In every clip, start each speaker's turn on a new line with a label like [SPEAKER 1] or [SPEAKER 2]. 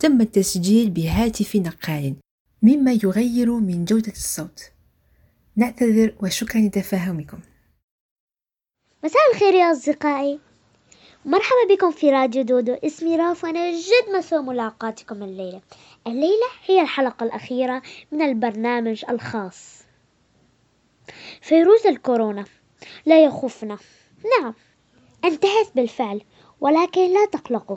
[SPEAKER 1] تم التسجيل بهاتف نقال مما يغير من جودة الصوت. نعتذر وشكرا لتفاهمكم.
[SPEAKER 2] مساء الخير يا أصدقائي. مرحبا بكم في راديو دودو. اسمي راف وأنا جد مسوى ملاقاتكم الليلة. الليلة هي الحلقة الأخيرة من البرنامج الخاص. فيروس الكورونا لا يخفنا. نعم انتهت بالفعل ولكن لا تقلقوا.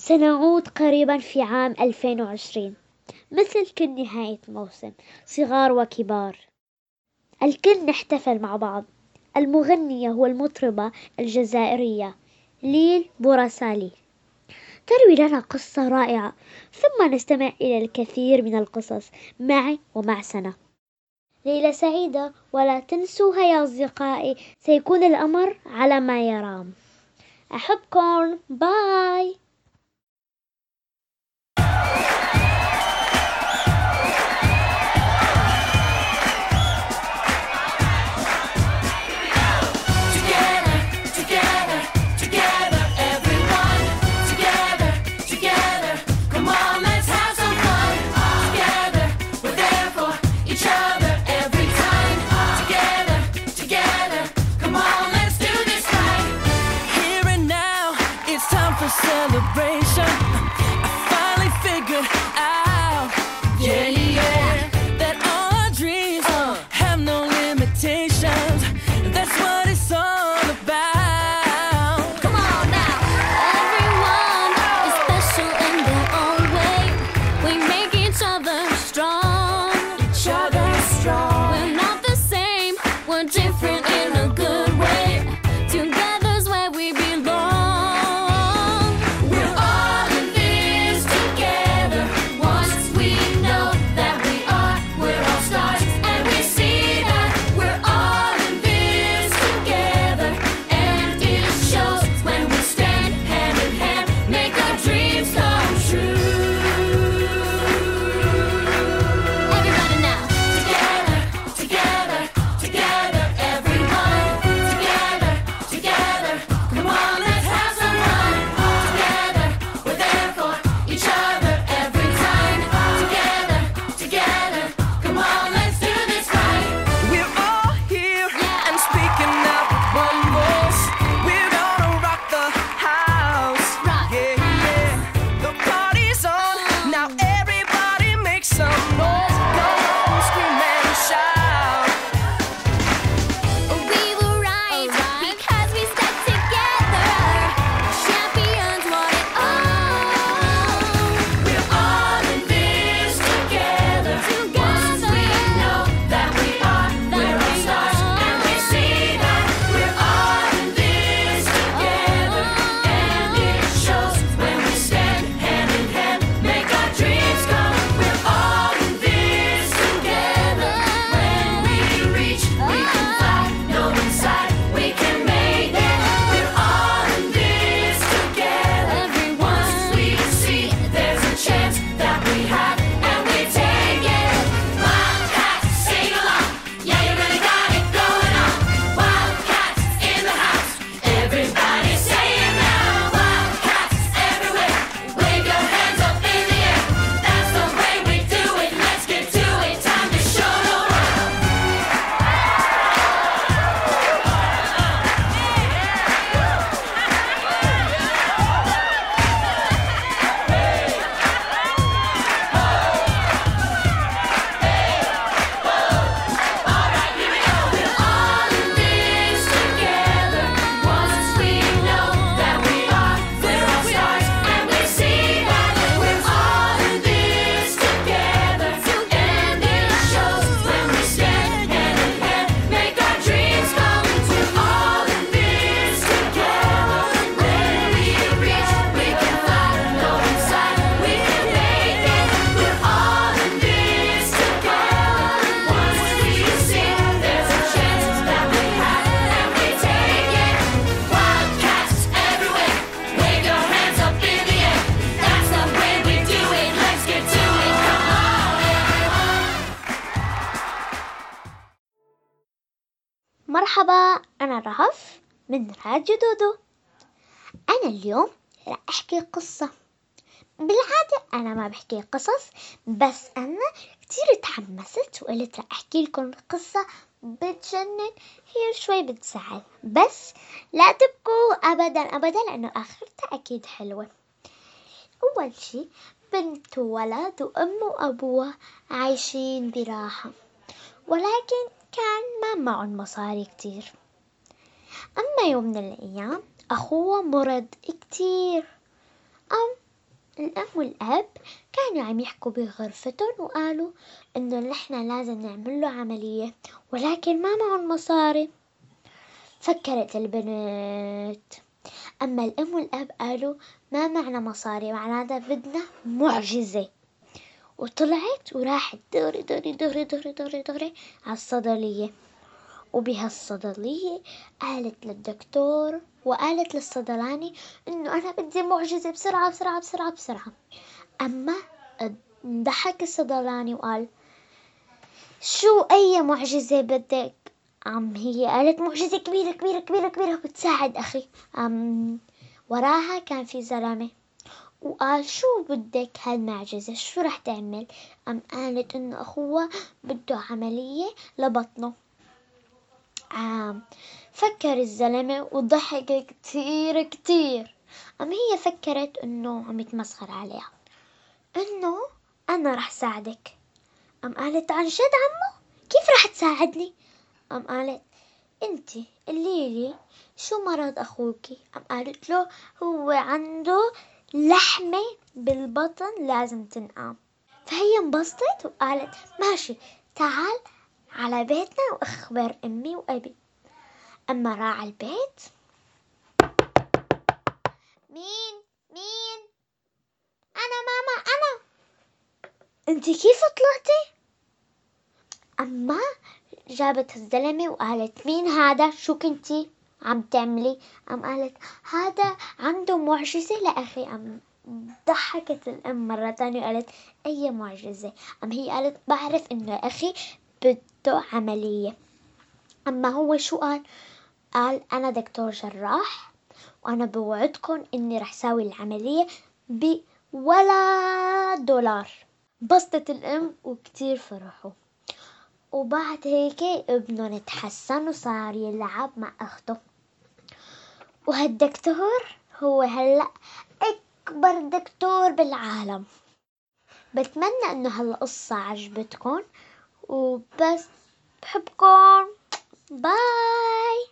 [SPEAKER 2] سنعود قريبا في عام 2020 مثل كل نهاية موسم صغار وكبار. الكل نحتفل مع بعض. المغنية والمطربة الجزائرية ليل بوراسالي. تروي لنا قصة رائعة ثم نستمع إلى الكثير من القصص معي ومع سنة. ليلة سعيدة ولا تنسوها يا أصدقائي سيكون الأمر على ما يرام. أحبكم. باي دودو أنا اليوم راح أحكي قصة. بالعادة أنا ما بحكي قصص بس أنا كتير تحمست وقلت راح أحكي لكم قصة بتجنن هي شوي بتزعل بس لا تبكوا أبدا أبدا لأنه آخرتها أكيد حلوة. أول شي بنت وولد وأم وأبوها عايشين براحة ولكن كان ما معهم مصاري كتير. أما يوم من الأيام أخوه مرض كتير. أم الأم والأب كانوا عم يحكوا بغرفتهم وقالوا إنه نحن لازم نعمل له عملية ولكن ما معهم مصاري. فكرت البنت. أما الأم والأب قالوا ما معنا مصاري معناتها بدنا معجزة. وطلعت وراحت دغري دغري دغري دغري دغري دغري على الصيدلية. وبهالصيدلية قالت للدكتور وقالت للصيدلاني إنه أنا بدي معجزة بسرعة بسرعة بسرعة بسرعة. أما ضحك الصيدلاني وقال شو أي معجزة بدك؟ أم هي قالت معجزة كبيرة كبيرة كبيرة كبيرة بتساعد أخي. أم وراها كان في زلمة وقال شو بدك هالمعجزة؟ شو رح تعمل؟ أم قالت إنه أخوها بده عملية لبطنه. عام. فكر الزلمة وضحك كتير كتير. أم هي فكرت إنه عم يتمسخر عليها. إنه أنا رح ساعدك. أم قالت عن جد عمو؟ كيف رح تساعدني؟ أم قالت انتي قولي لي شو مرض أخوكي؟ أم قالت له هو عنده لحمة بالبطن لازم تنقام. فهي انبسطت وقالت ماشي تعال على بيتنا وأخبر أمي وأبي. أما راح على البيت مين؟ مين؟ أنا ماما أنا. أنت كيف طلعتي؟ أما جابت الزلمة وقالت مين هذا؟ شو كنتي عم تعملي؟ أم قالت هذا عنده معجزة لأخي. أم ضحكت الأم مرة تانية وقالت أي معجزة؟ أم هي قالت بعرف إنه أخي بده عملية. أما هو شو قال؟ قال أنا دكتور جراح وأنا بوعدكم إني رح ساوي العملية بولا دولار. بسطت الأم وكتير فرحوا. وبعد هيك ابنهم تحسن وصار يلعب مع أخته. وهالدكتور هو هلأ أكبر دكتور بالعالم. بتمنى إنه هالقصة عجبتكم.
[SPEAKER 3] or best popcorn. Bye.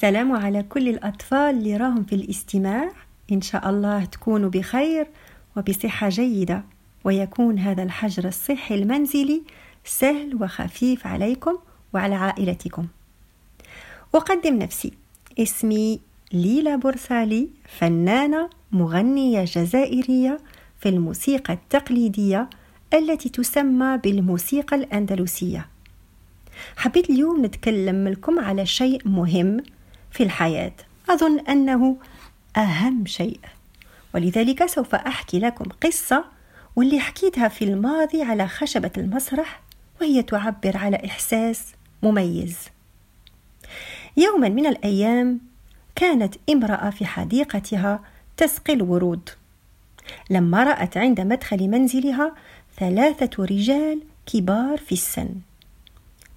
[SPEAKER 4] السلام على كل الأطفال اللي راهم في الاستماع. إن شاء الله تكونوا بخير وبصحة جيدة ويكون هذا الحجر الصحي المنزلي سهل وخفيف عليكم وعلى عائلتكم. أقدم نفسي. اسمي ليلى بورسالي فنانة مغنية جزائرية في الموسيقى التقليدية التي تسمى بالموسيقى الأندلسية. حبيت اليوم نتكلم لكم على شيء مهم في الحياة. أظن أنه أهم شيء. ولذلك سوف أحكي لكم قصة واللي حكيتها في الماضي على خشبة المسرح وهي تعبر على إحساس مميز. يوما من الأيام كانت امرأة في حديقتها تسقي الورود. لما رأت عند مدخل منزلها ثلاثة رجال كبار في السن.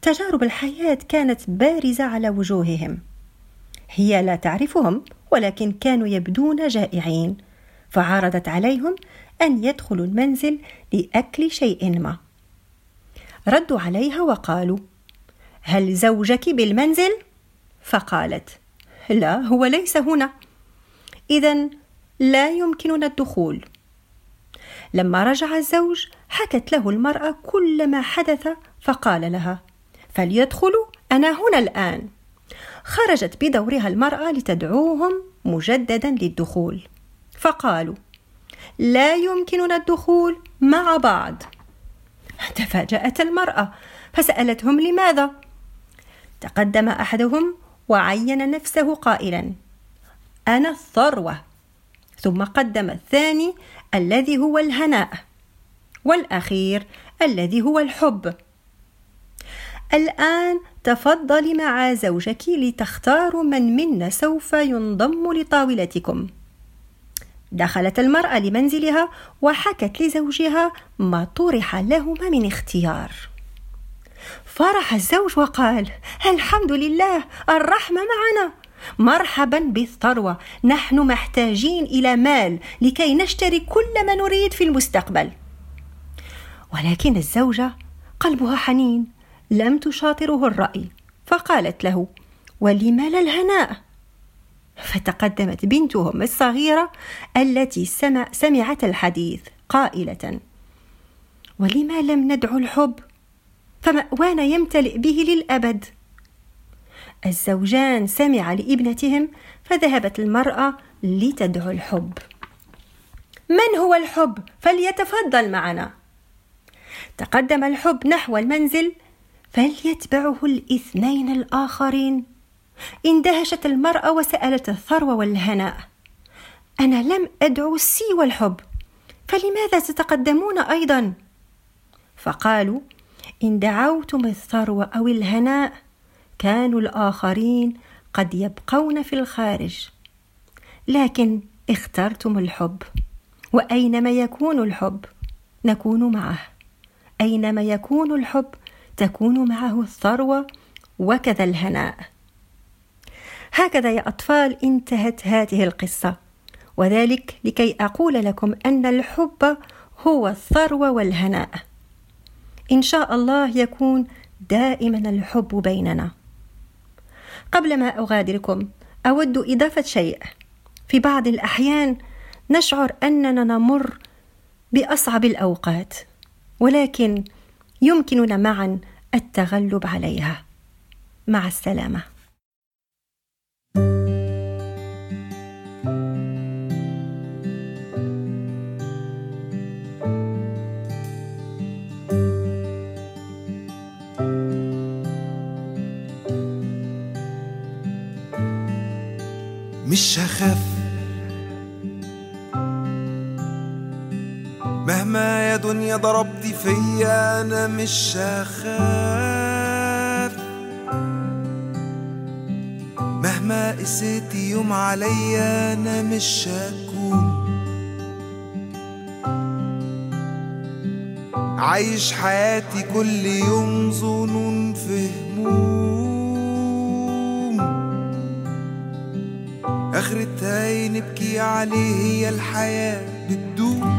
[SPEAKER 4] تجارب الحياة كانت بارزة على وجوههم. هي لا تعرفهم ولكن كانوا يبدون جائعين. فعرضت عليهم أن يدخلوا المنزل لأكل شيء ما. ردوا عليها وقالوا هل زوجك بالمنزل؟ فقالت لا هو ليس هنا. إذا لا يمكننا الدخول. لما رجع الزوج حكت له المرأة كل ما حدث فقال لها فليدخلوا أنا هنا الآن. خرجت بدورها المرأة لتدعوهم مجددا للدخول. فقالوا لا يمكننا الدخول مع بعض. تفاجأت المرأة فسألتهم لماذا؟ تقدم أحدهم وعين نفسه قائلا أنا الثروة. ثم قدم الثاني الذي هو الهناء. والأخير الذي هو الحب. الآن تفضلي مع زوجك لتختاروا من منا سوف ينضم لطاولتكم. دخلت المرأة لمنزلها وحكت لزوجها ما طرح لهما من اختيار. فرح الزوج وقال الحمد لله الرحمة معنا. مرحبا بالثروة نحن محتاجين إلى مال لكي نشتري كل ما نريد في المستقبل. ولكن الزوجة قلبها حنين لم تشاطره الرأي فقالت له ولم لا الهناء؟ فتقدمت بنتهم الصغيرة التي سمع سمعت الحديث قائلة ولما لم ندعو الحب؟ فمأوانا يمتلئ به للأبد. الزوجان سمع لابنتهم فذهبت المرأة لتدعو الحب. من هو الحب؟ فليتفضل معنا. تقدم الحب نحو المنزل فليتبعه الاثنين الآخرين. اندهشت المرأة وسألت الثروة والهناء. أنا لم أدعو السي والحب فلماذا تتقدمون أيضا؟ فقالوا إن دعوتم الثروة أو الهناء كانوا الآخرين قد يبقون في الخارج. لكن اخترتم الحب. وأينما يكون الحب؟ نكون معه. أينما يكون الحب؟ تكون معه الثروة وكذا الهناء. هكذا يا أطفال انتهت هذه القصة. وذلك لكي أقول لكم أن الحب هو الثروة والهناء. إن شاء الله يكون دائما الحب بيننا. قبل ما أغادركم أود إضافة شيء. في بعض الأحيان نشعر أننا نمر بأصعب الأوقات ولكن يمكننا معا التغلب عليها. مع
[SPEAKER 5] السلامة. فيا أنا مش هخاف مهما قسيت يوم عليا أنا مش هكون. عايش حياتي كل يوم ظنون في هموم. اخرتها نبكي عليه هي الحياة بتدوم.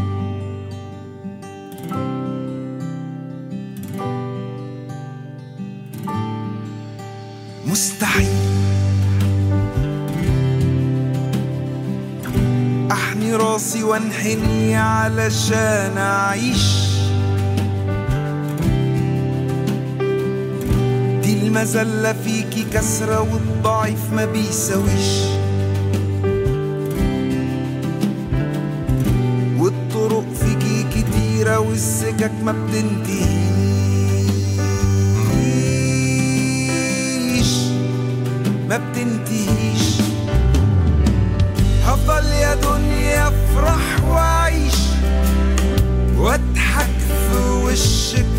[SPEAKER 5] علشان أعيش. دي المذلة فيكي كسرة والضعيف ما بيساويش. والطرق فيكي كتيرة والسكك ما بتنتهيش. ما بتنتهيش. wish it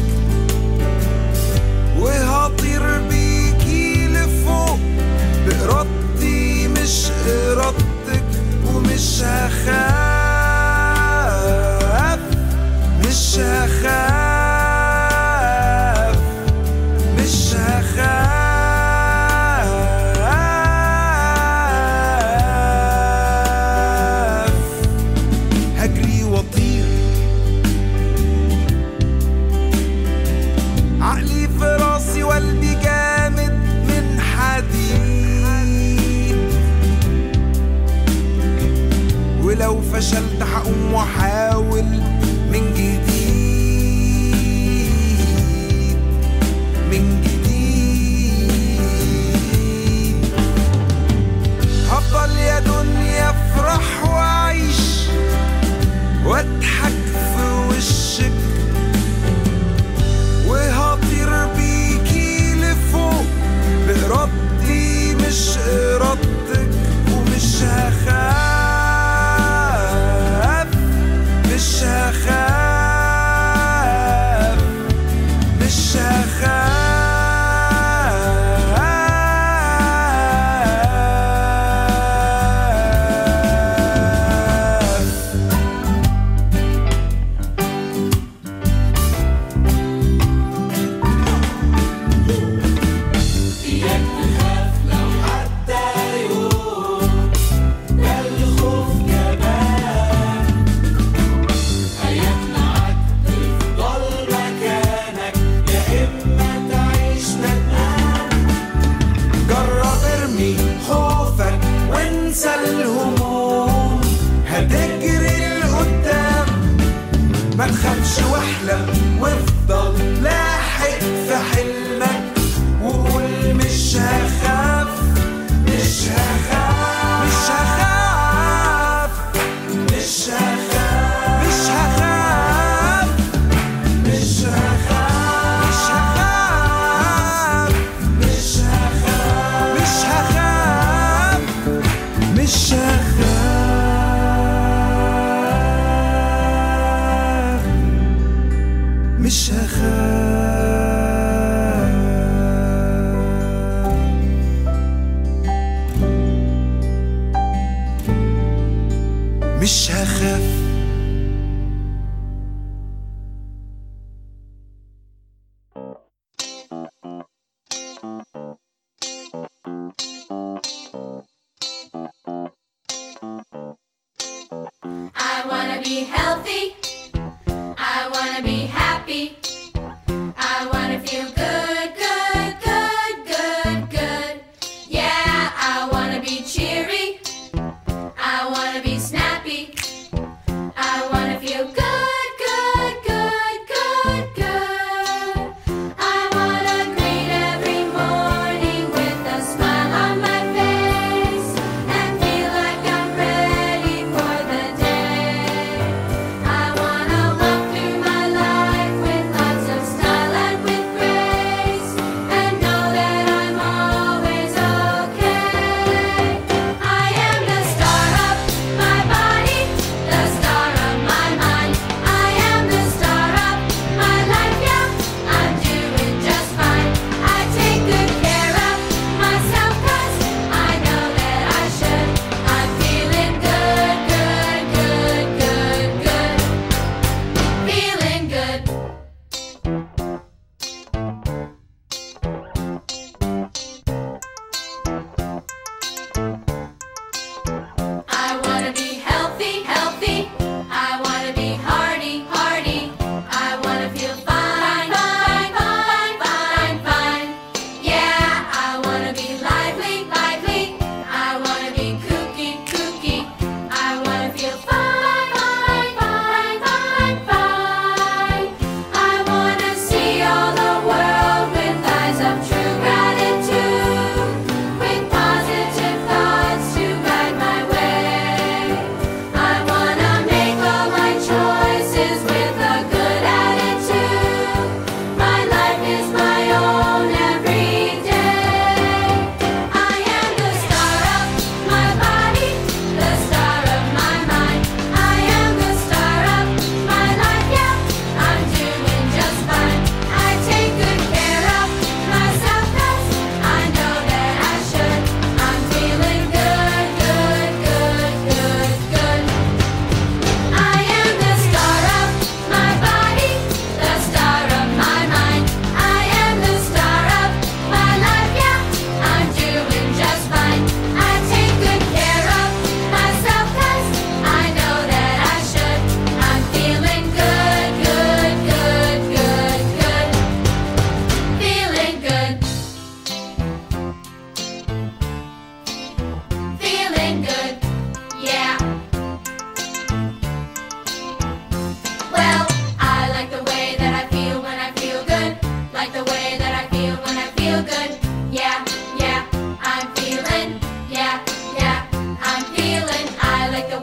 [SPEAKER 5] مش هخاف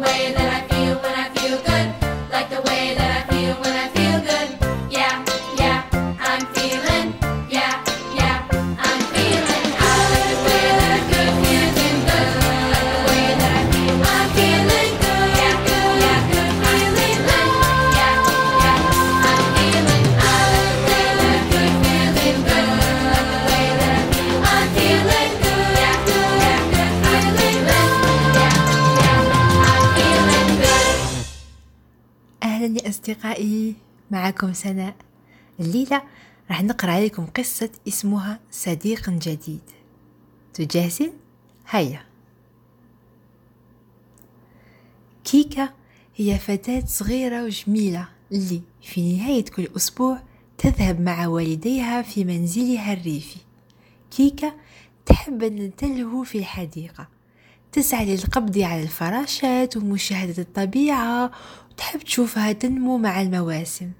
[SPEAKER 5] way that
[SPEAKER 6] I
[SPEAKER 1] معكم سناء. الليلة راح نقرأ عليكم قصة اسمها صديق جديد. تجاهزين؟ هيا. كيكا هي فتاة صغيرة وجميلة اللي في نهاية كل أسبوع تذهب مع والديها في منزلها الريفي. كيكا تحب أن تلهو في الحديقة. تسعى للقبض على الفراشات ومشاهدة الطبيعة وتحب تشوفها تنمو مع المواسم.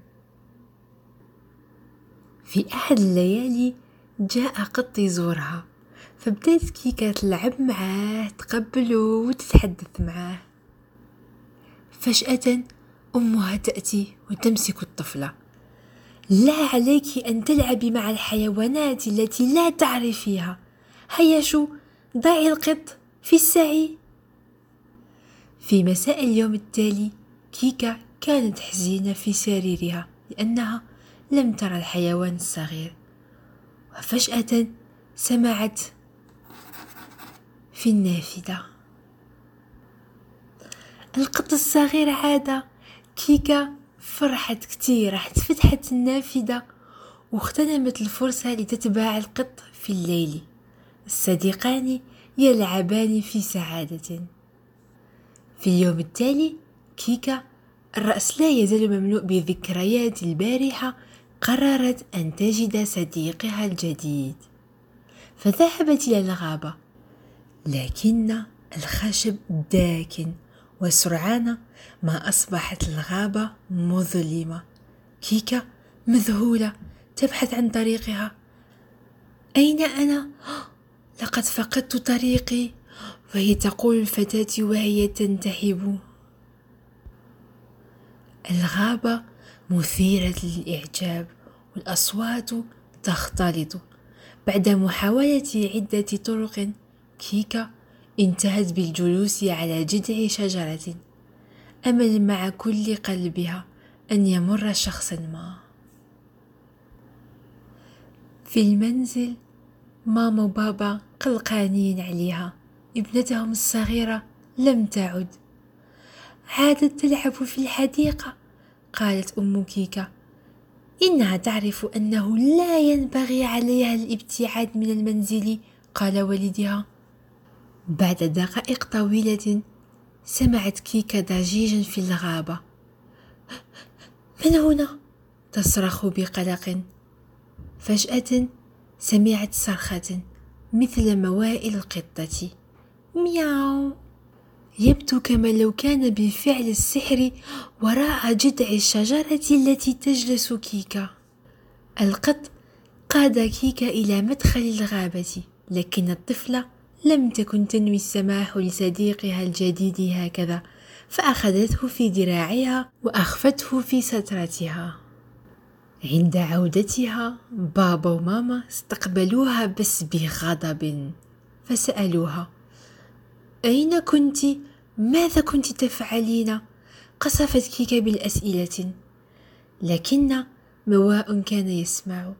[SPEAKER 1] في أحد الليالي جاء قط يزورها فبدأت كيكا تلعب معاه تقبله وتتحدث معاه. فجأة أمها تأتي وتمسك الطفلة. لا عليك أن تلعبي مع الحيوانات التي لا تعرفيها هيا شو ضعي القط في السعي. في مساء اليوم التالي كيكا كانت حزينة في سريرها لأنها لم ترى الحيوان الصغير. وفجأة سمعت في النافذة. القط الصغير عاد كيكا فرحت كتير راحت فتحت النافذة واغتنمت الفرصة لتتبع القط في الليل. الصديقان يلعبان في سعادة. في اليوم التالي كيكا الرأس لا يزال مملوء بالذكريات البارحة قررت أن تجد صديقها الجديد فذهبت إلى الغابة لكن الخشب داكن وسرعان ما أصبحت الغابة مظلمة. كيكا مذهولة تبحث عن طريقها. أين أنا؟ لقد فقدت طريقي. وهي تقول الفتاة وهي تنتحب الغابة مثيرة للإعجاب والأصوات تختلط. بعد محاولة عدة طرق كيكا انتهت بالجلوس على جذع شجرة. أمل مع كل قلبها أن يمر شخصا ما. في المنزل ماما وبابا قلقانين عليها. ابنتهم الصغيرة لم تعد. عادت تلعب في الحديقة. قالت أم كيكا إنها تعرف أنه لا ينبغي عليها الابتعاد من المنزل قال والدها. بعد دقائق طويلة سمعت كيكا ضجيجا في الغابة. من هنا؟ تصرخ بقلق. فجأة سمعت صرخة مثل موائل القطة. مياو. يبدو كما لو كان بفعل السحر وراء جذع الشجرة التي تجلس كيكا. القط قاد كيكا إلى مدخل الغابة لكن الطفلة لم تكن تنوي السماح لصديقها الجديد هكذا فأخذته في ذراعها وأخفته في سترتها. عند عودتها بابا وماما استقبلوها بس بغضب فسألوها أين كنت؟ ماذا كنت تفعلين؟ قصفت كيكا بالأسئلة. لكن مواء كان يسمع.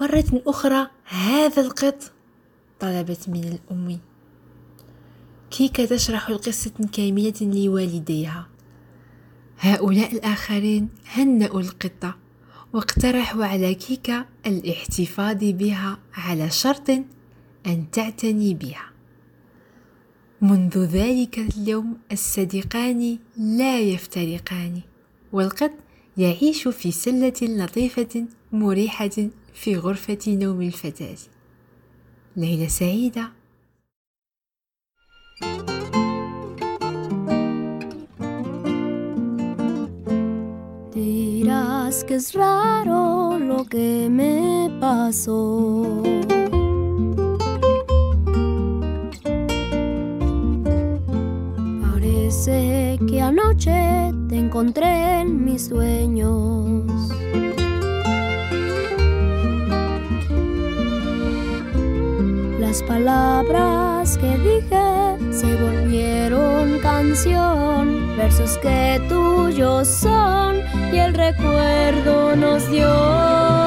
[SPEAKER 1] مرة أخرى هذا القط طلبت من الأم. كيكا تشرح القصة كاملة لوالديها. هؤلاء الآخرين هنأوا القطة واقترحوا على كيكا الاحتفاظ بها على شرط أن تعتني بها. منذ ذلك اليوم الصديقان لا يفترقان والقط يعيش في سلة لطيفة مريحة في غرفة نوم الفتاة ليلة سعيدة
[SPEAKER 3] Dirás que es raro lo que me pasó. Parece que anoche te encontré en mis sueños. Las palabras que dije se volvieron canción, versos que tuyos son y el recuerdo nos dio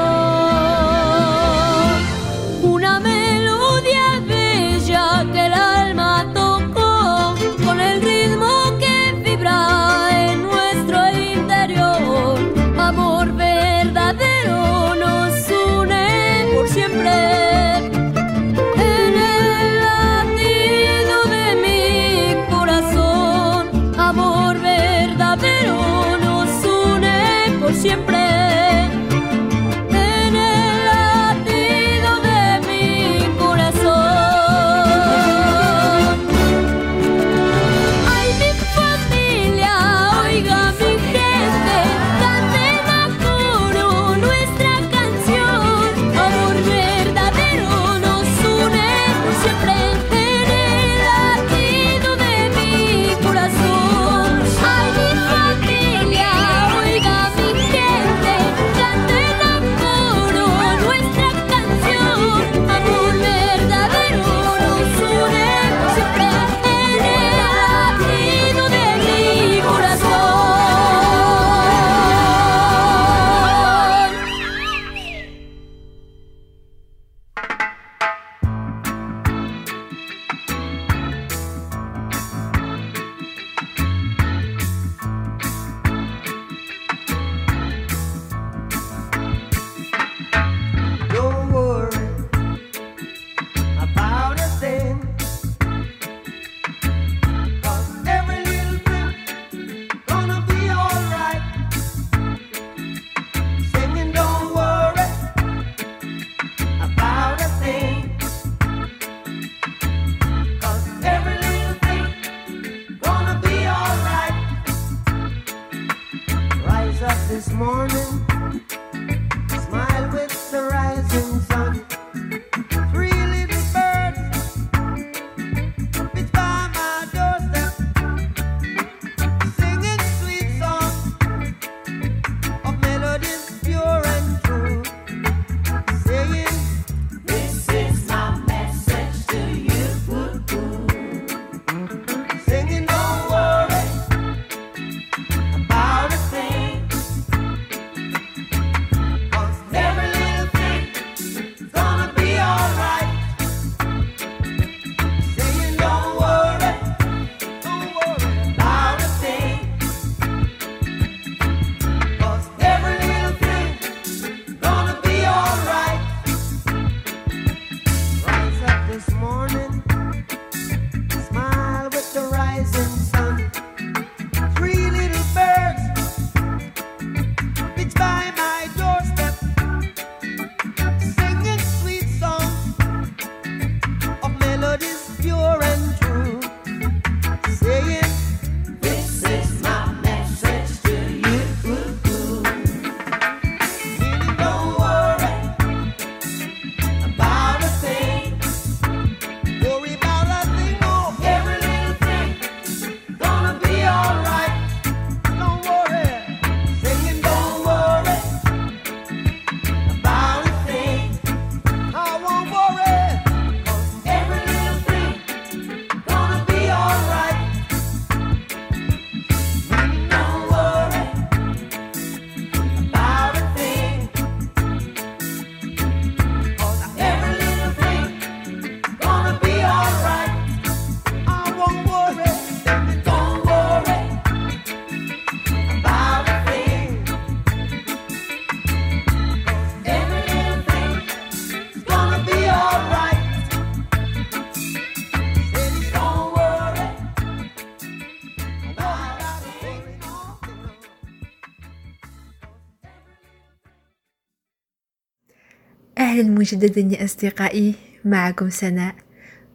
[SPEAKER 1] مجددا يا أصدقائي معكم سناء.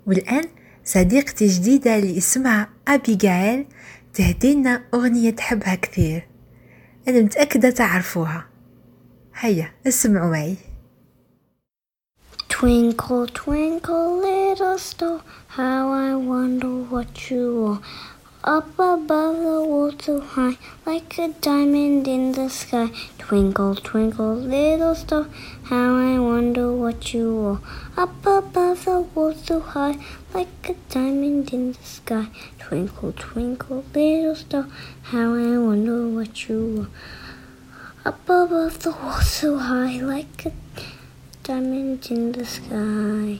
[SPEAKER 1] والآن صديقتي جديدة اللي اسمها أبي أبيجايل تهدينا أغنية تحبها كثير. أنا متأكدة تعرفوها. هيا اسمعوا معي.
[SPEAKER 3] Twinkle, twinkle, little star, how I wonder what you are. Up above the water high, like a diamond in the sky. Twinkle, twinkle, little star, how I wonder what you are. Up above the water high, like a diamond in the sky. Twinkle, twinkle, little star, how I wonder what you are. Up above the water high, like a diamond in the sky.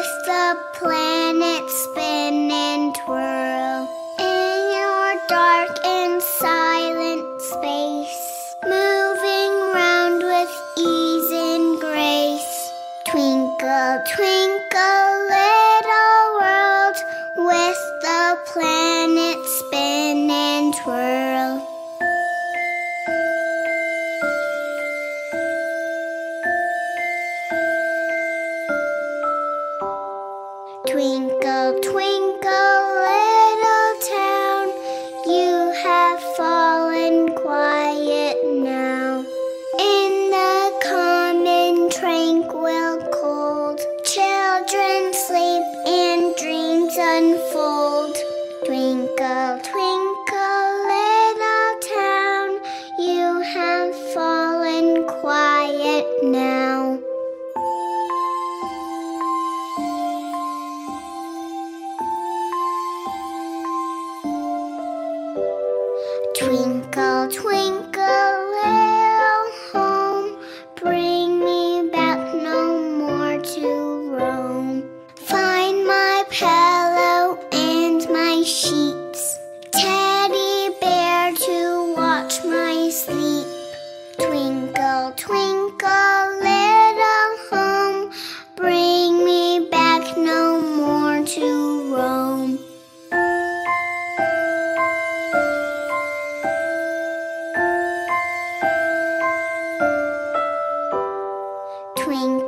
[SPEAKER 7] With the planet spinning.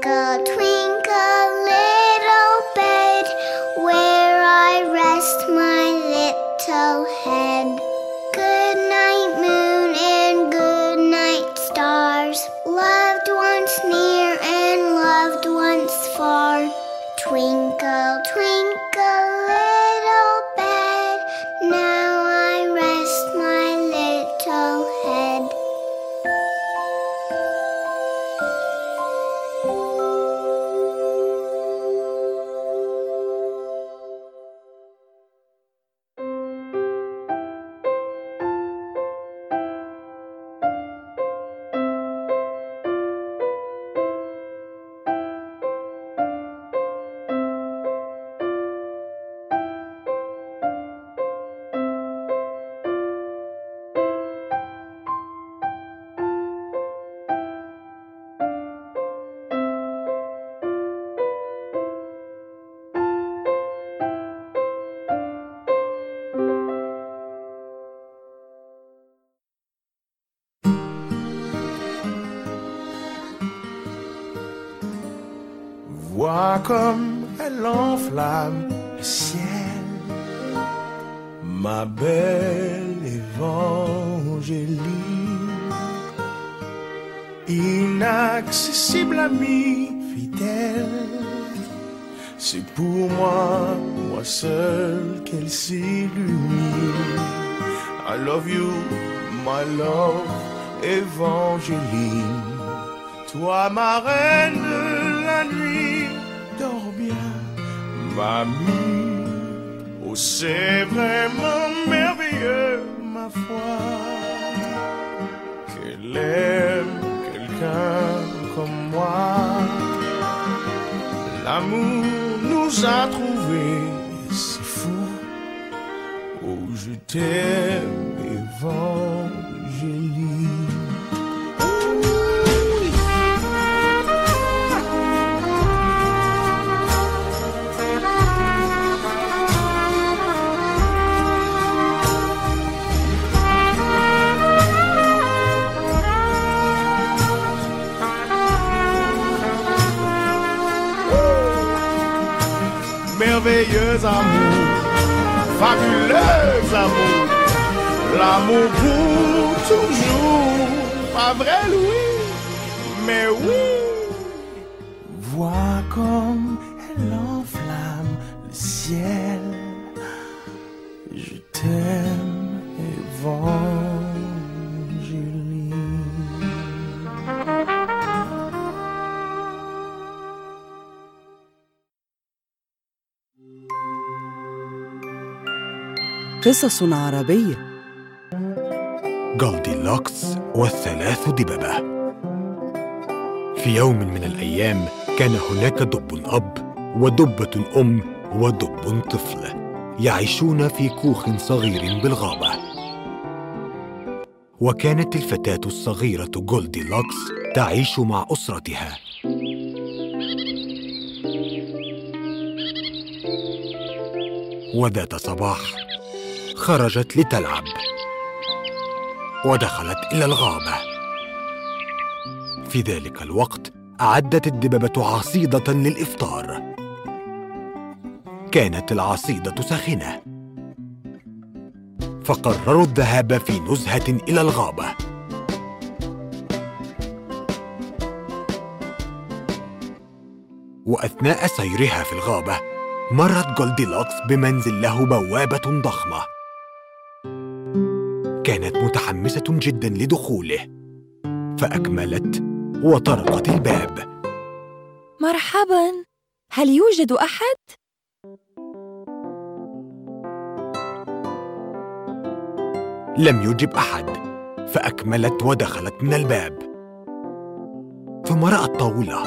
[SPEAKER 7] Twinkle, twinkle, little bed, where I rest my little head.
[SPEAKER 5] Toi, ma reine de la nuit, dors bien, mamie. Oh, c'est vraiment merveilleux, ma foi. Qu'elle aime quelqu'un comme moi. L'amour nous a trouvés, c'est fou.
[SPEAKER 8] Oh, je t'aime et vends. Merveilleux amour, fabuleux amour, l'amour pour toujours, pas vrai Louis, mais oui.
[SPEAKER 9] قصص عربية.
[SPEAKER 10] جولديلوكس والثلاث دببة في يوم من الأيام كان هناك دب أب ودبة أم ودب طفل يعيشون في كوخ صغير بالغابة. وكانت الفتاة الصغيرة جولديلوكس تعيش مع أسرتها. وذات صباح خرجت لتلعب. ودخلت إلى الغابة. في ذلك الوقت أعدت الدببة عصيدة للإفطار. كانت العصيدة ساخنة. فقرروا الذهاب في نزهة إلى الغابة. وأثناء سيرها في الغابة مرت جولديلوكس بمنزل له بوابة ضخمة. كانت متحمسة جدا لدخوله. فأكملت وطرقت الباب.
[SPEAKER 11] مرحبا. هل يوجد أحد؟
[SPEAKER 10] لم يجب أحد. فأكملت ودخلت من الباب. ثم رات طاوله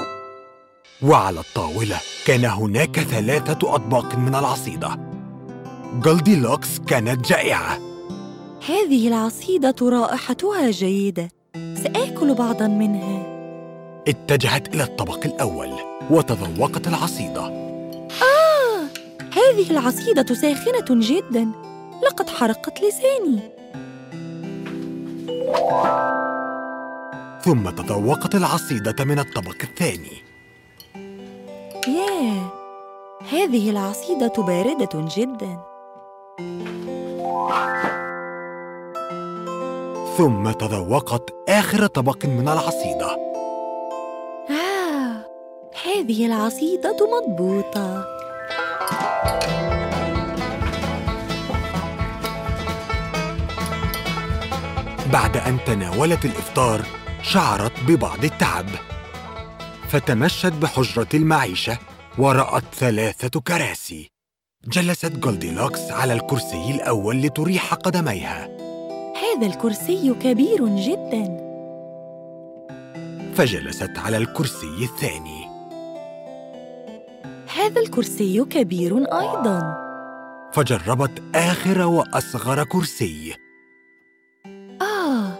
[SPEAKER 10] وعلى الطاولة كان هناك ثلاثة أطباق من العصيدة. جولديلوكس كانت جائعة.
[SPEAKER 11] هذه العصيدة رائحتها جيده سآكل بعضا منها.
[SPEAKER 10] اتجهت إلى الطبق الأول وتذوقت العصيدة.
[SPEAKER 11] آه! هذه العصيدة ساخنة جدا. لقد حرقت لساني.
[SPEAKER 10] ثم تذوقت العصيدة من الطبق الثاني.
[SPEAKER 11] ياه! هذه العصيدة باردة جدا.
[SPEAKER 10] ثم تذوقت آخر طبق من العصيدة.
[SPEAKER 11] آه هذه العصيدة مضبوطة.
[SPEAKER 10] بعد أن تناولت الإفطار شعرت ببعض التعب. فتمشت بحجرة المعيشة ورأت ثلاثة كراسي. جلست جولديلوكس على الكرسي الأول لتريح قدميها.
[SPEAKER 11] هذا الكرسي كبير جدا.
[SPEAKER 10] فجلست على الكرسي الثاني.
[SPEAKER 11] هذا الكرسي كبير أيضا.
[SPEAKER 10] فجربت آخر وأصغر كرسي.
[SPEAKER 11] آه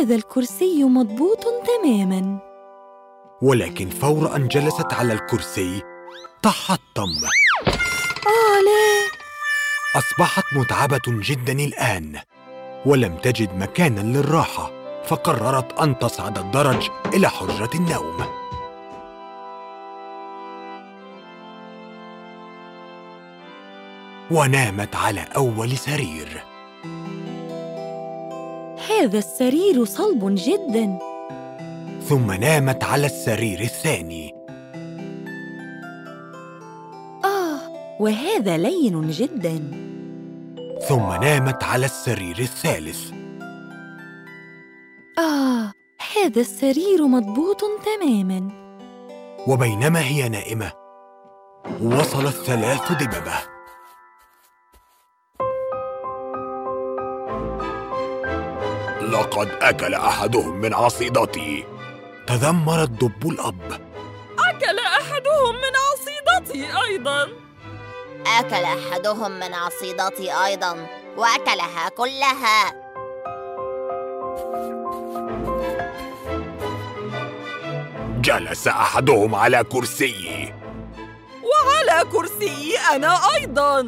[SPEAKER 11] هذا الكرسي مضبوط تماما.
[SPEAKER 10] ولكن فور ان جلست على الكرسي. تحطم
[SPEAKER 11] آه لا.
[SPEAKER 10] أصبحت متعبة جدا الآن. ولم تجد مكانا للراحة فقررت أن تصعد الدرج إلى حجرة النوم. ونامت على أول سرير.
[SPEAKER 11] هذا السرير صلب جدا.
[SPEAKER 10] ثم نامت على السرير الثاني.
[SPEAKER 11] آه وهذا لين جدا.
[SPEAKER 10] ثم نامت على السرير الثالث.
[SPEAKER 11] آه هذا السرير مضبوط تماما.
[SPEAKER 10] وبينما هي نائمة وصل الثلاث دببه لقد أكل أحدهم من عصيدتي. تذمر الدب الأب.
[SPEAKER 12] أكل أحدهم من عصيدتي أيضا.
[SPEAKER 13] أكل أحدهم من عصيدتي أيضا وأكلها كلها.
[SPEAKER 10] جلس أحدهم على كرسي
[SPEAKER 12] وعلى كرسي أنا أيضا.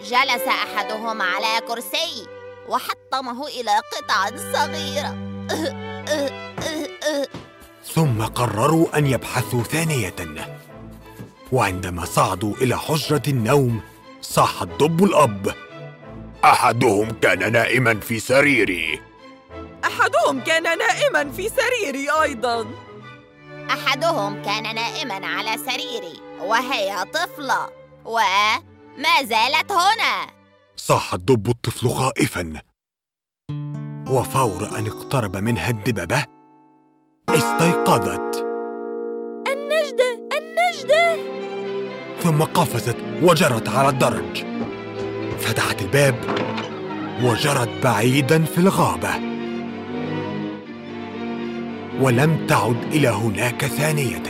[SPEAKER 13] جلس أحدهم على كرسي وحطمه إلى قطع صغيرة.
[SPEAKER 10] ثم قرروا أن يبحثوا ثانية. وعندما صعدوا إلى حجرة النوم صاح الدب الأب. أحدهم كان نائما في سريري.
[SPEAKER 12] أحدهم كان نائما في سريري أيضا.
[SPEAKER 13] أحدهم كان نائما على سريري وهي طفلة. وما زالت هنا.
[SPEAKER 10] صاح الدب الطفل خائفا. وفور أن اقترب منها الدببة استيقظت. ثم قفزت وجرت على الدرج. فتحت الباب وجرت بعيدا في الغابة. ولم تعد إلى هناك ثانية.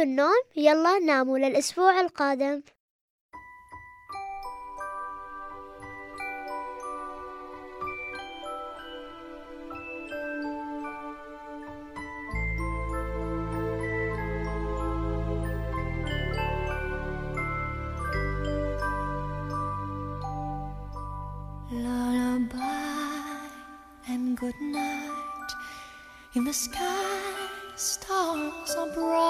[SPEAKER 2] خلصتوا النوم يلا ناموا للأسبوع القادم.
[SPEAKER 14] Good night. In the sky stars are bright.